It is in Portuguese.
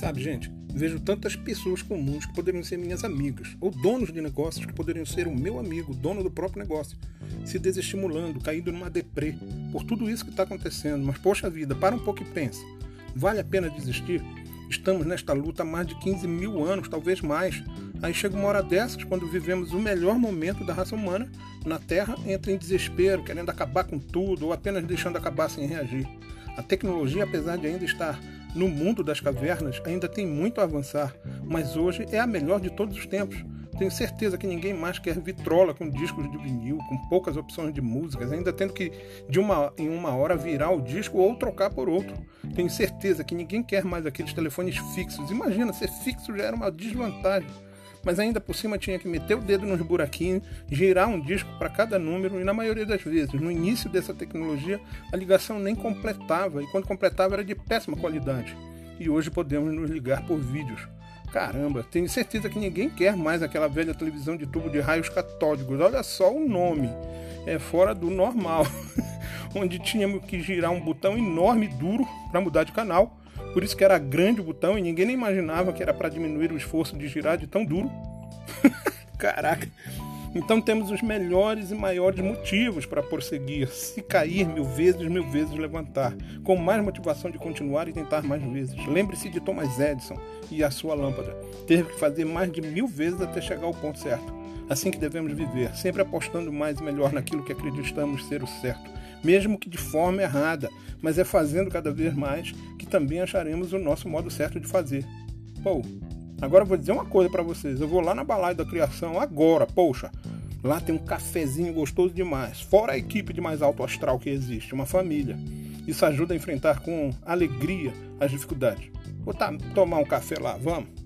Sabe, gente, vejo tantas pessoas comuns que poderiam ser minhas amigas, ou donos de negócios que poderiam ser o meu amigo, dono do próprio negócio, se desestimulando, caindo numa deprê, por tudo isso que está acontecendo. Mas, poxa vida, para um pouco e pensa. Vale a pena desistir? Estamos nesta luta há mais de 15 mil anos, talvez mais. Aí chega uma hora dessas, quando vivemos o melhor momento da raça humana na Terra, entra em desespero, querendo acabar com tudo, ou apenas deixando acabar sem reagir. A tecnologia, apesar de ainda estar no mundo das cavernas ainda tem muito a avançar, mas hoje é a melhor de todos os tempos. Tenho certeza que ninguém mais quer vitrola com discos de vinil, com poucas opções de músicas, ainda tendo que de uma em uma hora virar o disco ou trocar por outro. Tenho certeza que ninguém quer mais aqueles telefones fixos. Imagina, ser fixo já era uma desvantagem mas ainda por cima tinha que meter o dedo nos buraquinhos, girar um disco para cada número e na maioria das vezes, no início dessa tecnologia, a ligação nem completava e quando completava era de péssima qualidade. E hoje podemos nos ligar por vídeos. Caramba, tenho certeza que ninguém quer mais aquela velha televisão de tubo de raios catódicos. Olha só o nome. É fora do normal. Onde tínhamos que girar um botão enorme duro para mudar de canal por isso que era grande o botão e ninguém nem imaginava que era para diminuir o esforço de girar de tão duro. Caraca. Então temos os melhores e maiores motivos para prosseguir, se cair mil vezes, mil vezes levantar, com mais motivação de continuar e tentar mais vezes. Lembre-se de Thomas Edison e a sua lâmpada. Teve que fazer mais de mil vezes até chegar ao ponto certo. Assim que devemos viver, sempre apostando mais e melhor naquilo que acreditamos ser o certo, mesmo que de forma errada, mas é fazendo cada vez mais também acharemos o nosso modo certo de fazer. Pô, agora eu vou dizer uma coisa para vocês. Eu vou lá na balada da criação agora, poxa. Lá tem um cafezinho gostoso demais, fora a equipe de mais alto astral que existe, uma família. Isso ajuda a enfrentar com alegria as dificuldades. Vou tá, tomar um café lá, vamos?